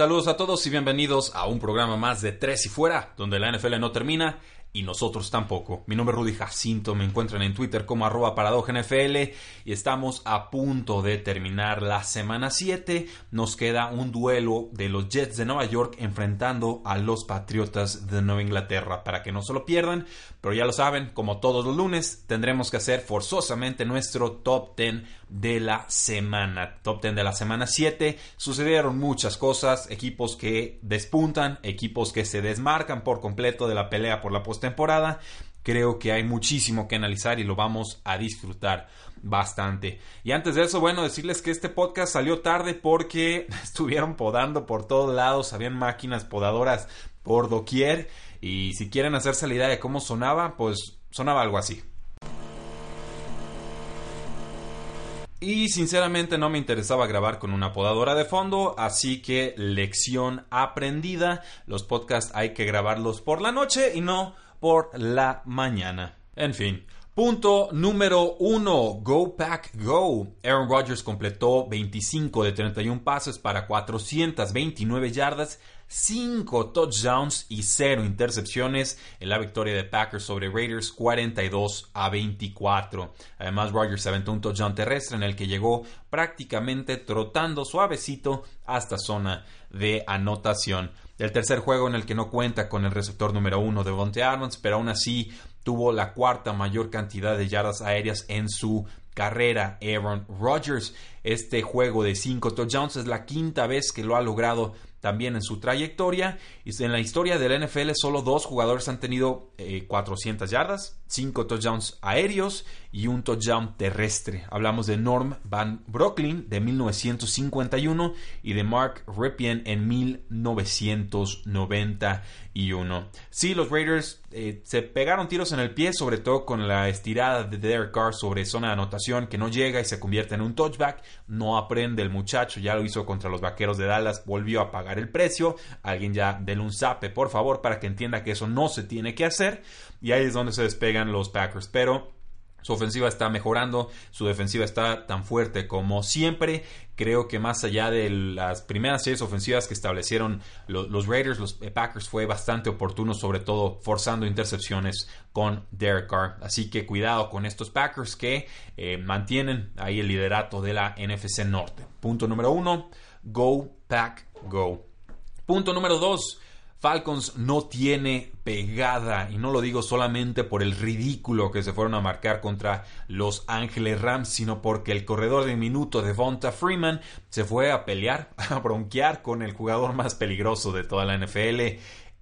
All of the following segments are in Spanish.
Saludos a todos y bienvenidos a un programa más de Tres y Fuera, donde la NFL no termina y nosotros tampoco. Mi nombre es Rudy Jacinto, me encuentran en Twitter como arroba NFL y estamos a punto de terminar la semana 7. Nos queda un duelo de los Jets de Nueva York enfrentando a los Patriotas de Nueva Inglaterra para que no se lo pierdan. Pero ya lo saben, como todos los lunes, tendremos que hacer forzosamente nuestro top 10 de la semana. Top 10 de la semana 7. Sucedieron muchas cosas, equipos que despuntan, equipos que se desmarcan por completo de la pelea por la postemporada. Creo que hay muchísimo que analizar y lo vamos a disfrutar bastante. Y antes de eso, bueno, decirles que este podcast salió tarde porque estuvieron podando por todos lados, habían máquinas podadoras por doquier y si quieren hacerse la idea de cómo sonaba, pues sonaba algo así. Y sinceramente no me interesaba grabar con una podadora de fondo, así que lección aprendida, los podcasts hay que grabarlos por la noche y no por la mañana. En fin, Punto número uno, Go Pack Go. Aaron Rodgers completó 25 de 31 pases para 429 yardas, 5 touchdowns y 0 intercepciones en la victoria de Packers sobre Raiders 42 a 24. Además, Rodgers aventó un touchdown terrestre en el que llegó prácticamente trotando suavecito hasta zona de anotación. El tercer juego en el que no cuenta con el receptor número uno de Vontae Adams, pero aún así tuvo la cuarta mayor cantidad de yardas aéreas en su carrera. Aaron Rodgers, este juego de 5 touchdowns es la quinta vez que lo ha logrado también en su trayectoria. Y en la historia del NFL solo dos jugadores han tenido 400 eh, yardas, 5 touchdowns aéreos y un touchdown terrestre. Hablamos de Norm Van Brocklin de 1951 y de Mark Ripien en 1991. Sí, los Raiders eh, se pegaron tiros en el pie, sobre todo con la estirada de Derek Carr sobre zona de anotación que no llega y se convierte en un touchback. No aprende el muchacho, ya lo hizo contra los Vaqueros de Dallas, volvió a pagar el precio. Alguien ya del un zape, por favor, para que entienda que eso no se tiene que hacer. Y ahí es donde se despegan los Packers. Pero su ofensiva está mejorando, su defensiva está tan fuerte como siempre. Creo que más allá de las primeras series ofensivas que establecieron los, Raiders, los Packers fue bastante oportuno, sobre todo forzando intercepciones con Derek Carr. Así que cuidado con estos Packers que eh, mantienen ahí el liderato de la NFC Norte. Punto número uno, go pack go. Punto número dos. Falcons no tiene pegada y no lo digo solamente por el ridículo que se fueron a marcar contra los Ángeles Rams, sino porque el corredor de minuto de Vonta Freeman se fue a pelear, a bronquear con el jugador más peligroso de toda la NFL,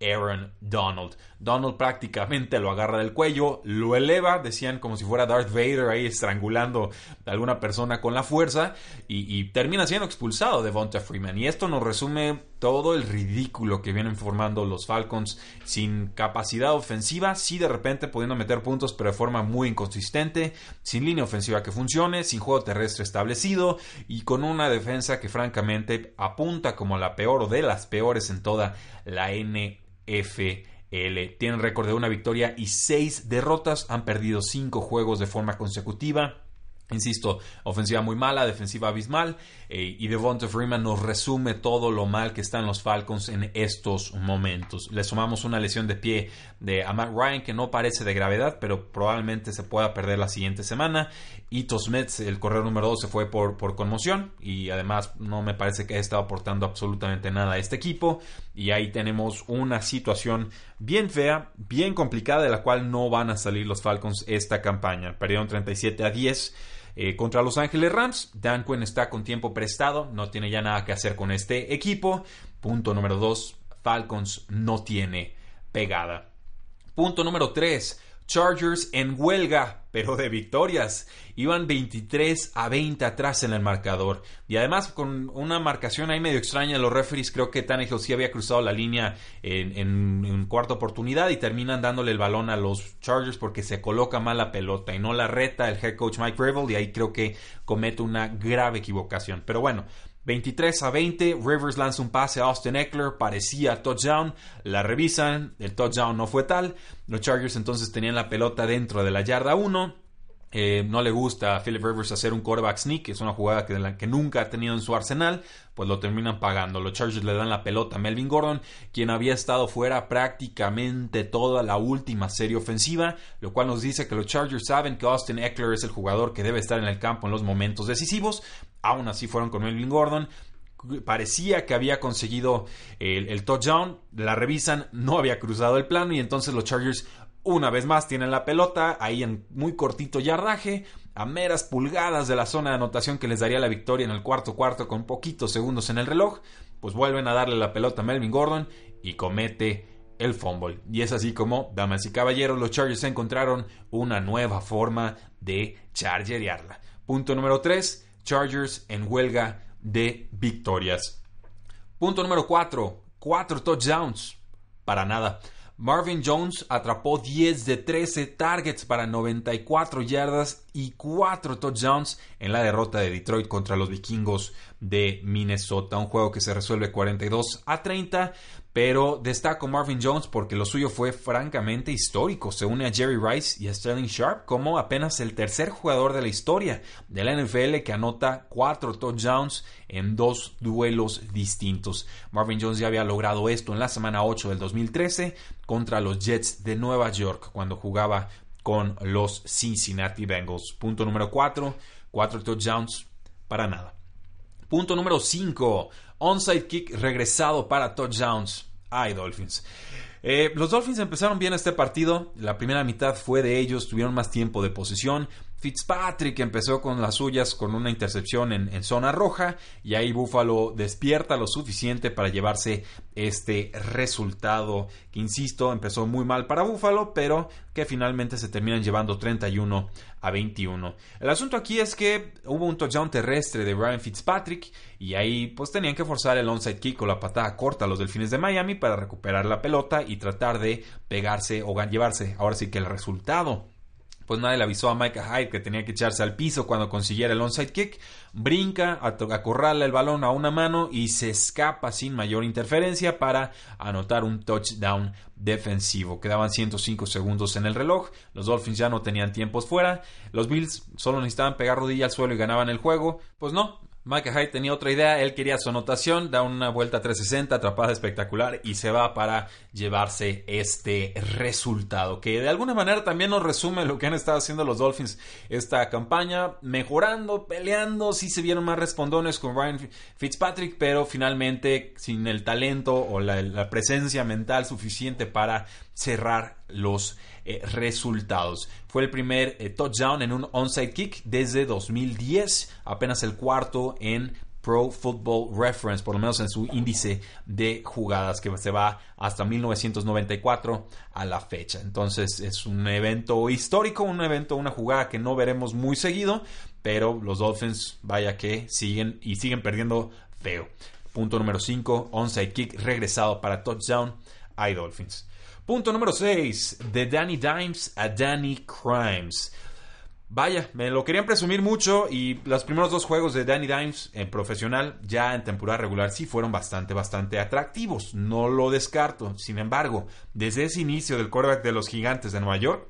Aaron Donald. Donald prácticamente lo agarra del cuello, lo eleva, decían como si fuera Darth Vader ahí estrangulando a alguna persona con la fuerza y, termina siendo expulsado de Vonta Freeman. Y esto nos resume todo el ridículo que vienen formando los Falcons sin capacidad ofensiva, sí de repente pudiendo meter puntos pero de forma muy inconsistente, sin línea ofensiva que funcione, sin juego terrestre establecido y con una defensa que francamente apunta como la peor o de las peores en toda la NFL. Tienen récord de una victoria y seis derrotas. Han perdido cinco juegos de forma consecutiva. Insisto, ofensiva muy mala, defensiva abismal. Eh, y Devonta Freeman nos resume todo lo mal que están los Falcons en estos momentos. Le sumamos una lesión de pie de Matt Ryan que no parece de gravedad, pero probablemente se pueda perder la siguiente semana. Ito Smith, el corredor número 2, se fue por, por conmoción y además no me parece que haya estado aportando absolutamente nada a este equipo. Y ahí tenemos una situación bien fea, bien complicada, de la cual no van a salir los Falcons esta campaña. Perdieron 37 a 10. Eh, contra Los Ángeles Rams, Dan Quinn está con tiempo prestado, no tiene ya nada que hacer con este equipo. Punto número 2, Falcons no tiene pegada. Punto número 3, Chargers en huelga, pero de victorias. Iban 23 a 20 atrás en el marcador. Y además con una marcación ahí medio extraña, los referees creo que Tannehill sí había cruzado la línea en, en, cuarta oportunidad y terminan dándole el balón a los Chargers porque se coloca mal la pelota y no la reta el head coach Mike Revel y ahí creo que comete una grave equivocación. Pero bueno, 23 a 20, Rivers lanza un pase a Austin Eckler, parecía touchdown, la revisan, el touchdown no fue tal, los Chargers entonces tenían la pelota dentro de la yarda 1, eh, no le gusta a Philip Rivers hacer un quarterback sneak, es una jugada que, que, nunca ha tenido en su arsenal, pues lo terminan pagando. Los Chargers le dan la pelota a Melvin Gordon, quien había estado fuera prácticamente toda la última serie ofensiva, lo cual nos dice que los Chargers saben que Austin Eckler es el jugador que debe estar en el campo en los momentos decisivos. Aún así fueron con Melvin Gordon, parecía que había conseguido el, touchdown, la revisan, no había cruzado el plano y entonces los Chargers una vez más tienen la pelota ahí en muy cortito yardaje, a meras pulgadas de la zona de anotación que les daría la victoria en el cuarto cuarto con poquitos segundos en el reloj, pues vuelven a darle la pelota a Melvin Gordon y comete el fumble. Y es así como, damas y caballeros, los Chargers encontraron una nueva forma de chargerearla. Punto número 3, Chargers en huelga de victorias. Punto número 4, 4 touchdowns. Para nada. Marvin Jones atrapó 10 de 13 targets para 94 yardas y 4 touchdowns en la derrota de Detroit contra los vikingos de Minnesota. Un juego que se resuelve 42 a 30, pero destaco Marvin Jones porque lo suyo fue francamente histórico. Se une a Jerry Rice y a Sterling Sharp como apenas el tercer jugador de la historia de la NFL que anota 4 touchdowns en dos duelos distintos. Marvin Jones ya había logrado esto en la semana 8 del 2013 contra los Jets de Nueva York cuando jugaba con los Cincinnati Bengals. Punto número 4, 4 touchdowns para nada. Punto número 5, onside kick regresado para touchdowns. Ay, Dolphins. Eh, los Dolphins empezaron bien este partido. La primera mitad fue de ellos, tuvieron más tiempo de posesión. Fitzpatrick empezó con las suyas con una intercepción en, zona roja y ahí Buffalo despierta lo suficiente para llevarse este resultado que insisto empezó muy mal para Buffalo pero que finalmente se terminan llevando 31 a 21. El asunto aquí es que hubo un touchdown terrestre de Ryan Fitzpatrick y ahí pues tenían que forzar el onside kick o la patada corta a los Delfines de Miami para recuperar la pelota y tratar de pegarse o llevarse ahora sí que el resultado pues nadie le avisó a Micah Hyde que tenía que echarse al piso cuando consiguiera el onside kick, brinca, acorrala el balón a una mano y se escapa sin mayor interferencia para anotar un touchdown defensivo. Quedaban 105 segundos en el reloj, los Dolphins ya no tenían tiempos fuera, los Bills solo necesitaban pegar rodilla al suelo y ganaban el juego. Pues no, Hyde tenía otra idea, él quería su anotación, da una vuelta 360, atrapada espectacular y se va para llevarse este resultado, que de alguna manera también nos resume lo que han estado haciendo los Dolphins esta campaña, mejorando, peleando, sí se vieron más respondones con Ryan Fitzpatrick, pero finalmente sin el talento o la presencia mental suficiente para cerrar los eh, resultados. Fue el primer eh, touchdown en un onside kick desde 2010, apenas el cuarto en Pro Football Reference, por lo menos en su índice de jugadas que se va hasta 1994 a la fecha. Entonces es un evento histórico, un evento, una jugada que no veremos muy seguido, pero los Dolphins vaya que siguen y siguen perdiendo feo. Punto número 5, onside kick regresado para touchdown. Hay Dolphins. Punto número 6. De Danny Dimes a Danny Crimes. Vaya, me lo querían presumir mucho y los primeros dos juegos de Danny Dimes en profesional, ya en temporada regular, sí fueron bastante, bastante atractivos. No lo descarto. Sin embargo, desde ese inicio del quarterback de los gigantes de Nueva York,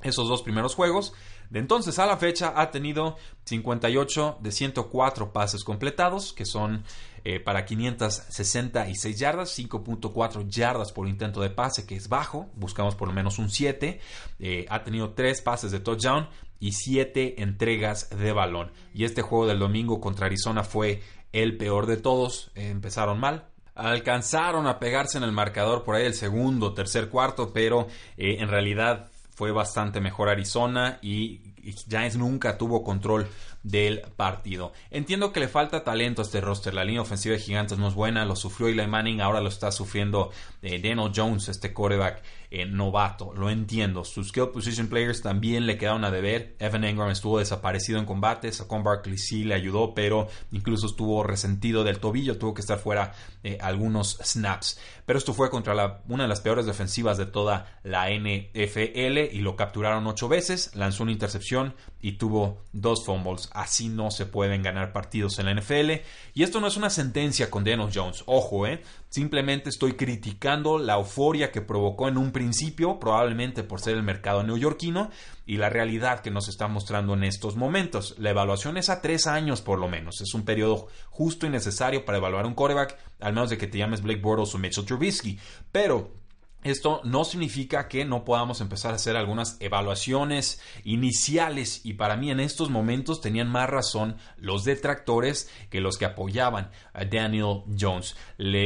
esos dos primeros juegos, de entonces a la fecha ha tenido 58 de 104 pases completados, que son eh, para 566 yardas, 5.4 yardas por intento de pase, que es bajo, buscamos por lo menos un 7. Eh, ha tenido 3 pases de touchdown y 7 entregas de balón. Y este juego del domingo contra Arizona fue el peor de todos, empezaron mal, alcanzaron a pegarse en el marcador por ahí el segundo, tercer cuarto, pero eh, en realidad fue bastante mejor Arizona y Giants nunca tuvo control del partido. Entiendo que le falta talento a este roster. La línea ofensiva de Gigantes no es buena. Lo sufrió Eli Manning. Ahora lo está sufriendo eh, Daniel Jones, este quarterback eh, novato. Lo entiendo. Sus skill position players también le quedaron a deber. Evan Engram estuvo desaparecido en combate. Saquon Barkley sí le ayudó, pero incluso estuvo resentido del tobillo. Tuvo que estar fuera eh, algunos snaps. Pero esto fue contra una de las peores defensivas de toda la NFL y lo capturaron ocho veces. Lanzó una intercepción y tuvo dos fumbles. Así no se pueden ganar partidos en la NFL. Y esto no es una sentencia con Daniel Jones. Ojo, eh. Simplemente estoy criticando la euforia que provocó en un principio, probablemente por ser el mercado neoyorquino, y la realidad que nos está mostrando en estos momentos. La evaluación es a tres años por lo menos. Es un periodo justo y necesario para evaluar un quarterback, al menos de que te llames Blake Bortles o Mitchell Trubisky. Pero esto no significa que no podamos empezar a hacer algunas evaluaciones iniciales y para mí en estos momentos tenían más razón los detractores que los que apoyaban a Daniel Jones.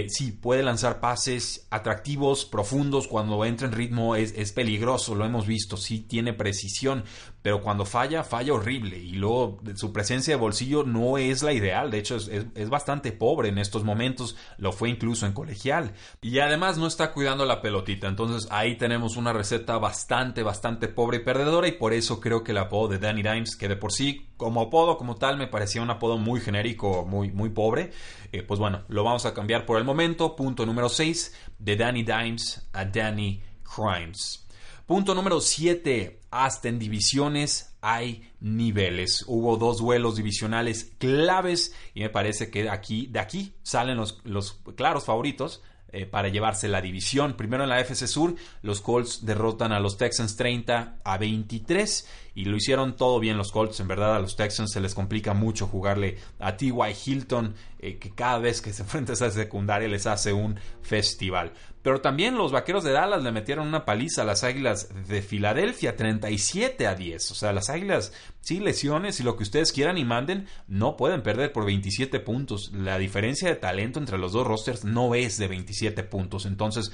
Sí, puede lanzar pases atractivos, profundos, cuando entra en ritmo es, es peligroso, lo hemos visto, sí tiene precisión, pero cuando falla, falla horrible. Y luego su presencia de bolsillo no es la ideal, de hecho es, bastante pobre en estos momentos, lo fue incluso en colegial. Y además no está cuidando la pelotita, entonces ahí tenemos una receta bastante, bastante pobre y perdedora. Y por eso creo que el apodo de Danny Dimes, que de por sí como apodo como tal me parecía un apodo muy genérico, muy, muy pobre, eh, pues bueno, lo vamos a cambiar por el momento, punto número 6, de Danny Dimes a Danny Crimes. Punto número 7. Hasta en divisiones hay niveles. Hubo dos duelos divisionales claves y me parece que aquí, de aquí salen los, los claros favoritos eh, para llevarse la división. Primero en la FC Sur, los Colts derrotan a los Texans 30 a 23 y lo hicieron todo bien los Colts. En verdad a los Texans se les complica mucho jugarle a T.Y. Hilton, eh, que cada vez que se enfrenta a esa secundaria les hace un festival. Pero también los vaqueros de Dallas le metieron una paliza a las águilas de Filadelfia, 37 a 10. O sea, las águilas, sí, lesiones y lo que ustedes quieran y manden, no pueden perder por 27 puntos. La diferencia de talento entre los dos rosters no es de 27 puntos. Entonces,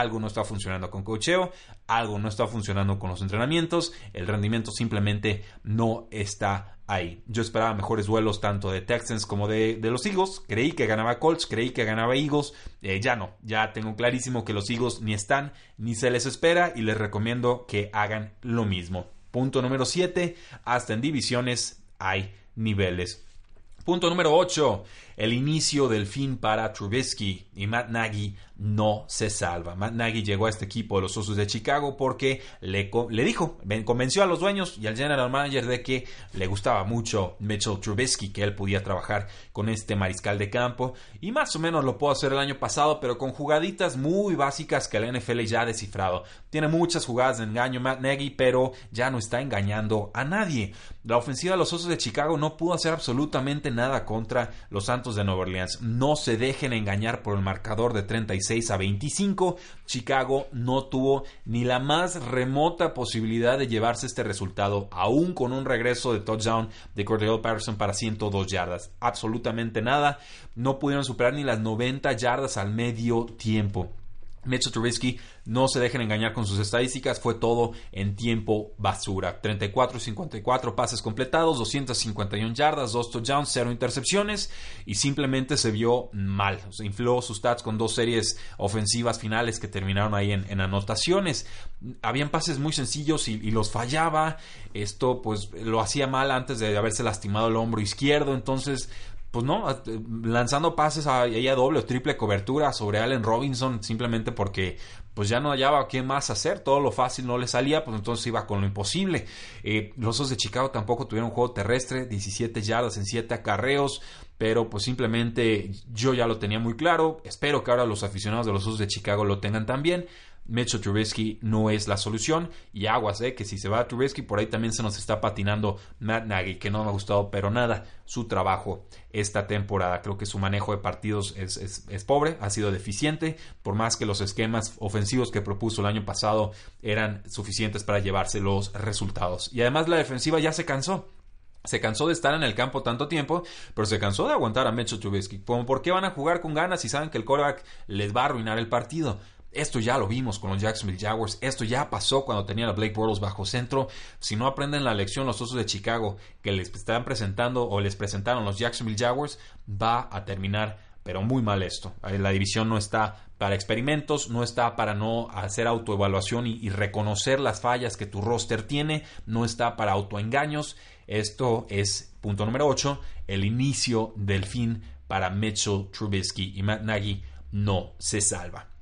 algo no está funcionando con cocheo, algo no está funcionando con los entrenamientos, el rendimiento simplemente no está ahí. Yo esperaba mejores duelos tanto de Texans como de, los Eagles. Creí que ganaba Colts, creí que ganaba Eagles. Eh, ya no, ya tengo clarísimo que los Eagles ni están ni se les espera y les recomiendo que hagan lo mismo. Punto número 7. Hasta en divisiones hay niveles. Punto número 8 el inicio del fin para Trubisky y Matt Nagy no se salva. Matt Nagy llegó a este equipo de los Osos de Chicago porque le, le dijo, convenció a los dueños y al general manager de que le gustaba mucho Mitchell Trubisky, que él podía trabajar con este mariscal de campo y más o menos lo pudo hacer el año pasado, pero con jugaditas muy básicas que la NFL ya ha descifrado. Tiene muchas jugadas de engaño Matt Nagy, pero ya no está engañando a nadie. La ofensiva de los Osos de Chicago no pudo hacer absolutamente nada contra los Santos de Nueva Orleans. No se dejen engañar por el marcador de 36 a 25. Chicago no tuvo ni la más remota posibilidad de llevarse este resultado, aún con un regreso de touchdown de Cordell Patterson para 102 yardas. Absolutamente nada. No pudieron superar ni las 90 yardas al medio tiempo. Mitchell Trubisky, no se dejen engañar con sus estadísticas, fue todo en tiempo basura. 34 y 54 pases completados, 251 yardas, 2 touchdowns, 0 intercepciones y simplemente se vio mal. Se infló sus stats con dos series ofensivas finales que terminaron ahí en, anotaciones. Habían pases muy sencillos y, y, los fallaba. Esto pues lo hacía mal antes de haberse lastimado el hombro izquierdo, entonces pues no, lanzando pases a ella doble o triple cobertura sobre Allen Robinson simplemente porque pues ya no hallaba qué más hacer, todo lo fácil no le salía, pues entonces iba con lo imposible. Eh, los Osos de Chicago tampoco tuvieron un juego terrestre, 17 yardas en 7 acarreos, pero pues simplemente yo ya lo tenía muy claro, espero que ahora los aficionados de los Osos de Chicago lo tengan también. Mitchell Trubisky no es la solución. Y aguas, eh, que si se va a Trubisky, por ahí también se nos está patinando Matt Nagy, que no me ha gustado, pero nada, su trabajo esta temporada. Creo que su manejo de partidos es, es, pobre, ha sido deficiente, por más que los esquemas ofensivos que propuso el año pasado eran suficientes para llevarse los resultados. Y además la defensiva ya se cansó. Se cansó de estar en el campo tanto tiempo, pero se cansó de aguantar a Mitchell Trubisky. ¿Por qué van a jugar con ganas si saben que el quarterback les va a arruinar el partido? Esto ya lo vimos con los Jacksonville Jaguars. Esto ya pasó cuando tenían a Blake Bortles bajo centro. Si no aprenden la lección los Osos de Chicago que les están presentando o les presentaron los Jacksonville Jaguars, va a terminar pero muy mal esto. La división no está para experimentos, no está para no hacer autoevaluación y, y reconocer las fallas que tu roster tiene, no está para autoengaños. Esto es, punto número 8, el inicio del fin para Mitchell Trubisky y Matt Nagy no se salva.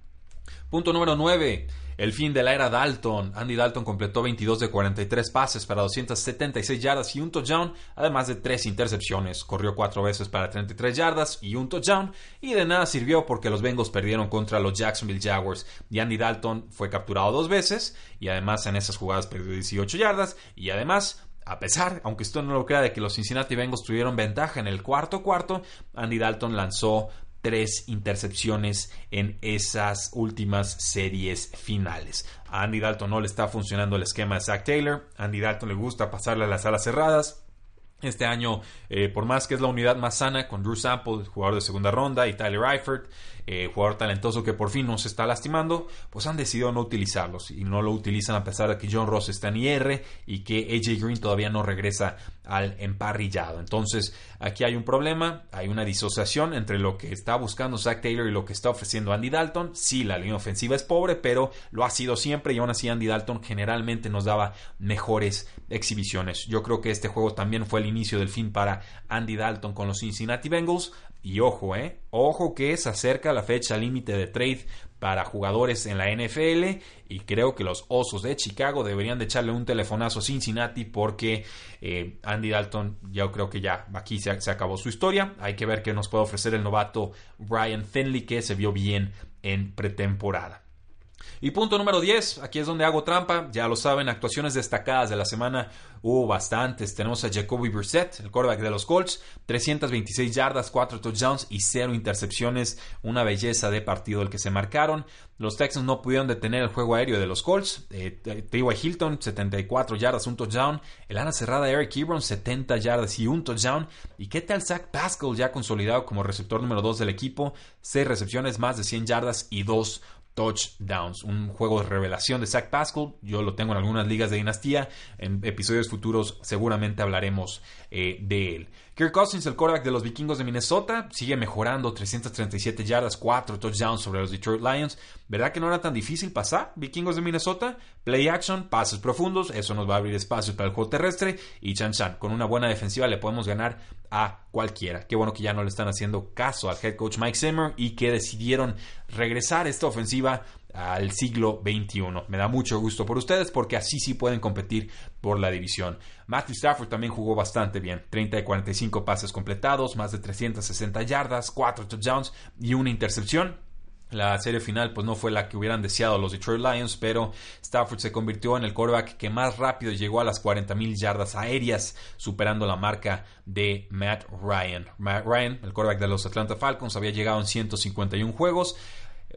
Punto número 9. El fin de la era Dalton. Andy Dalton completó 22 de 43 pases para 276 yardas y un touchdown, además de tres intercepciones. Corrió cuatro veces para 33 yardas y un touchdown, y de nada sirvió porque los Bengals perdieron contra los Jacksonville Jaguars. Y Andy Dalton fue capturado dos veces, y además en esas jugadas perdió 18 yardas, y además a pesar, aunque usted no lo crea, de que los Cincinnati Bengals tuvieron ventaja en el cuarto cuarto, Andy Dalton lanzó tres intercepciones en esas últimas series finales. A Andy Dalton no le está funcionando el esquema de Zach Taylor. A Andy Dalton le gusta pasarle a las alas cerradas. Este año, eh, por más que es la unidad más sana con Drew Sample, jugador de segunda ronda, y Tyler Eifert, eh, jugador talentoso que por fin no se está lastimando, pues han decidido no utilizarlos y no lo utilizan a pesar de que John Ross está en IR y que AJ Green todavía no regresa al emparrillado. Entonces, aquí hay un problema, hay una disociación entre lo que está buscando Zach Taylor y lo que está ofreciendo Andy Dalton. Sí, la línea ofensiva es pobre, pero lo ha sido siempre y aún así Andy Dalton generalmente nos daba mejores exhibiciones. Yo creo que este juego también fue el inicio del fin para Andy Dalton con los Cincinnati Bengals. Y ojo, eh, ojo que se acerca la fecha límite de trade para jugadores en la NFL y creo que los Osos de Chicago deberían de echarle un telefonazo a Cincinnati porque eh, Andy Dalton yo creo que ya aquí se, se, acabó su historia. Hay que ver qué nos puede ofrecer el novato Brian Finley que se vio bien en pretemporada. Y punto número 10, aquí es donde hago trampa, ya lo saben, actuaciones destacadas de la semana hubo bastantes. Tenemos a Jacoby Brissett, el quarterback de los Colts, 326 yardas, 4 touchdowns y 0 intercepciones, una belleza de partido el que se marcaron. Los Texans no pudieron detener el juego aéreo de los Colts. Eh, T.Y. Hilton, 74 yardas, un touchdown. El ala cerrada Eric Ebron, 70 yardas y un touchdown. ¿Y qué tal Zach Pascal, ya consolidado como receptor número 2 del equipo? 6 recepciones, más de 100 yardas y 2 touchdowns. Un juego de revelación de Zach Pascal. Yo lo tengo en algunas ligas de dinastía. En episodios futuros seguramente hablaremos eh, de él. Kirk Cousins, el quarterback de los vikingos de Minnesota, sigue mejorando 337 yardas, 4 touchdowns sobre los Detroit Lions. ¿Verdad que no era tan difícil pasar? Vikingos de Minnesota, play action, pases profundos, eso nos va a abrir espacio para el juego terrestre y chan chan, con una buena defensiva le podemos ganar a cualquiera. Qué bueno que ya no le están haciendo caso al head coach Mike Zimmer y que decidieron regresar esta ofensiva al siglo XXI. Me da mucho gusto por ustedes porque así sí pueden competir por la división. Matthew Stafford también jugó bastante bien. 30 de 45 pases completados, más de 360 yardas, 4 touchdowns y una intercepción. La serie final pues no fue la que hubieran deseado los Detroit Lions, pero Stafford se convirtió en el quarterback que más rápido llegó a las 40.000 yardas aéreas, superando la marca de Matt Ryan. Matt Ryan, el quarterback de los Atlanta Falcons, había llegado en 151 juegos.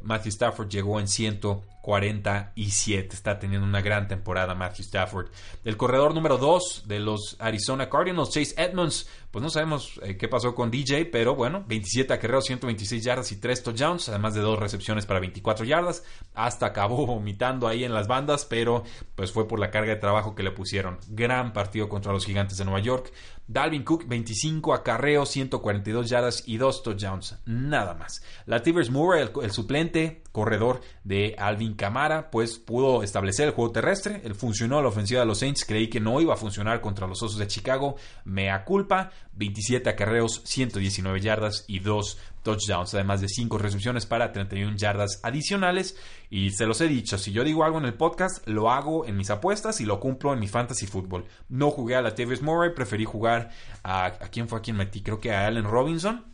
Matthew Stafford llegó en 147. Está teniendo una gran temporada Matthew Stafford. El corredor número 2 de los Arizona Cardinals, Chase Edmonds, pues no sabemos eh, qué pasó con DJ, pero bueno, 27 acarreos, 126 yardas y 3 touchdowns, además de dos recepciones para 24 yardas. Hasta acabó vomitando ahí en las bandas, pero pues fue por la carga de trabajo que le pusieron. Gran partido contra los Gigantes de Nueva York. Dalvin Cook, 25 acarreos, 142 yardas y 2 touchdowns. Nada más. Latavius Murray, el, el suplente, corredor de Alvin Camara, pues pudo establecer el juego terrestre. Él funcionó la ofensiva de los Saints. Creí que no iba a funcionar contra los Osos de Chicago. Mea culpa. 27 acarreos, 119 yardas y 2 touchdowns, además de 5 recepciones para 31 yardas adicionales. Y se los he dicho, si yo digo algo en el podcast, lo hago en mis apuestas y lo cumplo en mi fantasy fútbol. No jugué a la Tavis Murray, preferí jugar a, a quién fue a quien metí, creo que a Allen Robinson.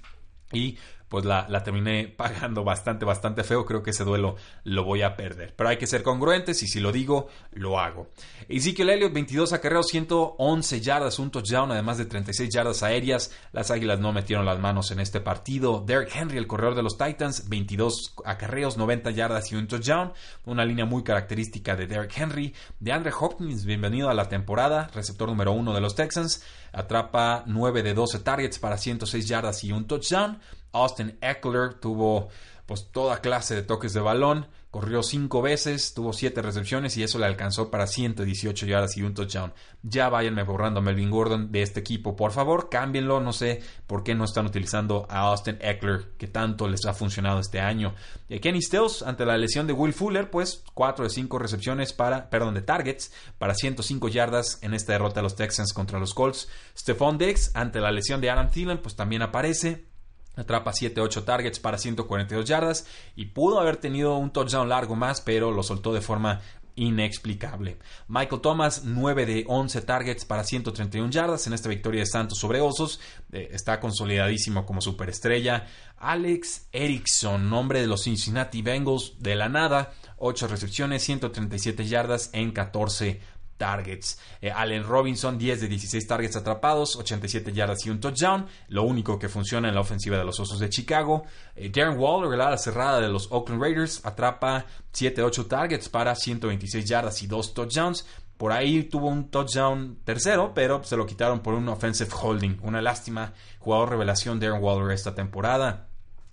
Y pues la, terminé pagando bastante, bastante feo. Creo que ese duelo lo voy a perder. Pero hay que ser congruentes y si lo digo, lo hago. Ezekiel Elliott, 22 acarreos, 111 yardas, un touchdown, además de 36 yardas aéreas. Las Águilas no metieron las manos en este partido. Derrick Henry, el corredor de los Titans, 22 acarreos, 90 yardas y un touchdown. Una línea muy característica de Derrick Henry. De Andre Hopkins, bienvenido a la temporada, receptor número uno de los Texans. Atrapa 9 de 12 targets para 106 yardas y un touchdown. Austin Eckler tuvo pues toda clase de toques de balón. corrió cinco veces, tuvo siete recepciones y eso le alcanzó para 118 yardas y un touchdown. Ya váyanme borrando a Melvin Gordon de este equipo, por favor, cámbienlo. No sé por qué no están utilizando a Austin Eckler, que tanto les ha funcionado este año. Y Kenny Stills, ante la lesión de Will Fuller, pues 4 de 5 recepciones para, perdón, de targets para 105 yardas en esta derrota de los Texans contra los Colts. Stephon Diggs, ante la lesión de Adam Thielen, pues también aparece. Atrapa 7-8 targets para 142 yardas y pudo haber tenido un touchdown largo más, pero lo soltó de forma inexplicable. Michael Thomas, 9 de 11 targets para 131 yardas en esta victoria de Santos sobre Osos. Eh, está consolidadísimo como superestrella. Alex Erickson, nombre de los Cincinnati Bengals de la nada, 8 recepciones, 137 yardas en 14 targets. Eh, Allen Robinson, 10 de 16 targets atrapados, 87 yardas y un touchdown. Lo único que funciona en la ofensiva de los Osos de Chicago. Eh, Darren Waller, la cerrada de los Oakland Raiders, atrapa 7-8 targets para 126 yardas y 2 touchdowns. Por ahí tuvo un touchdown tercero, pero se lo quitaron por un offensive holding. Una lástima. Jugador revelación Darren Waller esta temporada.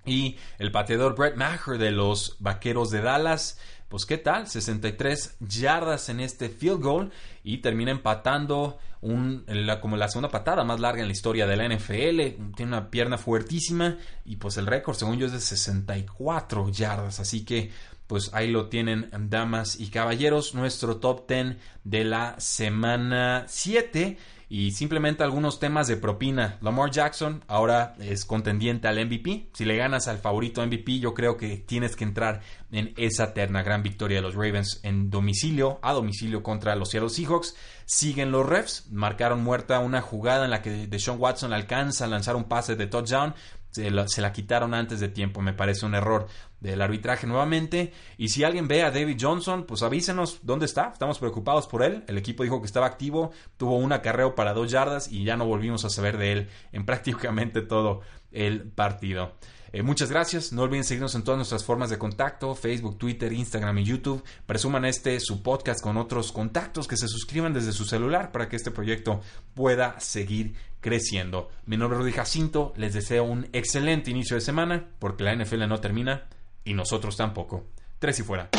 Y el pateador Brett Maher de los Vaqueros de Dallas pues qué tal, 63 yardas en este field goal y termina empatando un, la, como la segunda patada más larga en la historia de la NFL. Tiene una pierna fuertísima y pues el récord según yo es de 64 yardas. Así que pues ahí lo tienen damas y caballeros, nuestro top 10 de la semana 7 y simplemente algunos temas de propina. Lamar Jackson ahora es contendiente al MVP. Si le ganas al favorito MVP, yo creo que tienes que entrar en esa terna gran victoria de los Ravens en domicilio, a domicilio contra los Seattle Seahawks. Siguen los refs, marcaron muerta una jugada en la que Deshaun Watson alcanza a lanzar un pase de touchdown, se la, quitaron antes de tiempo. Me parece un error del arbitraje nuevamente. Y si alguien ve a David Johnson, pues avísenos dónde está. Estamos preocupados por él. El equipo dijo que estaba activo, tuvo un acarreo para dos yardas y ya no volvimos a saber de él en prácticamente todo el partido. Eh, muchas gracias. No olviden seguirnos en todas nuestras formas de contacto: Facebook, Twitter, Instagram y YouTube. Presuman este su podcast con otros contactos que se suscriban desde su celular para que este proyecto pueda seguir creciendo. Mi nombre es Rudy Jacinto. Les deseo un excelente inicio de semana porque la NFL no termina y nosotros tampoco. Tres y fuera.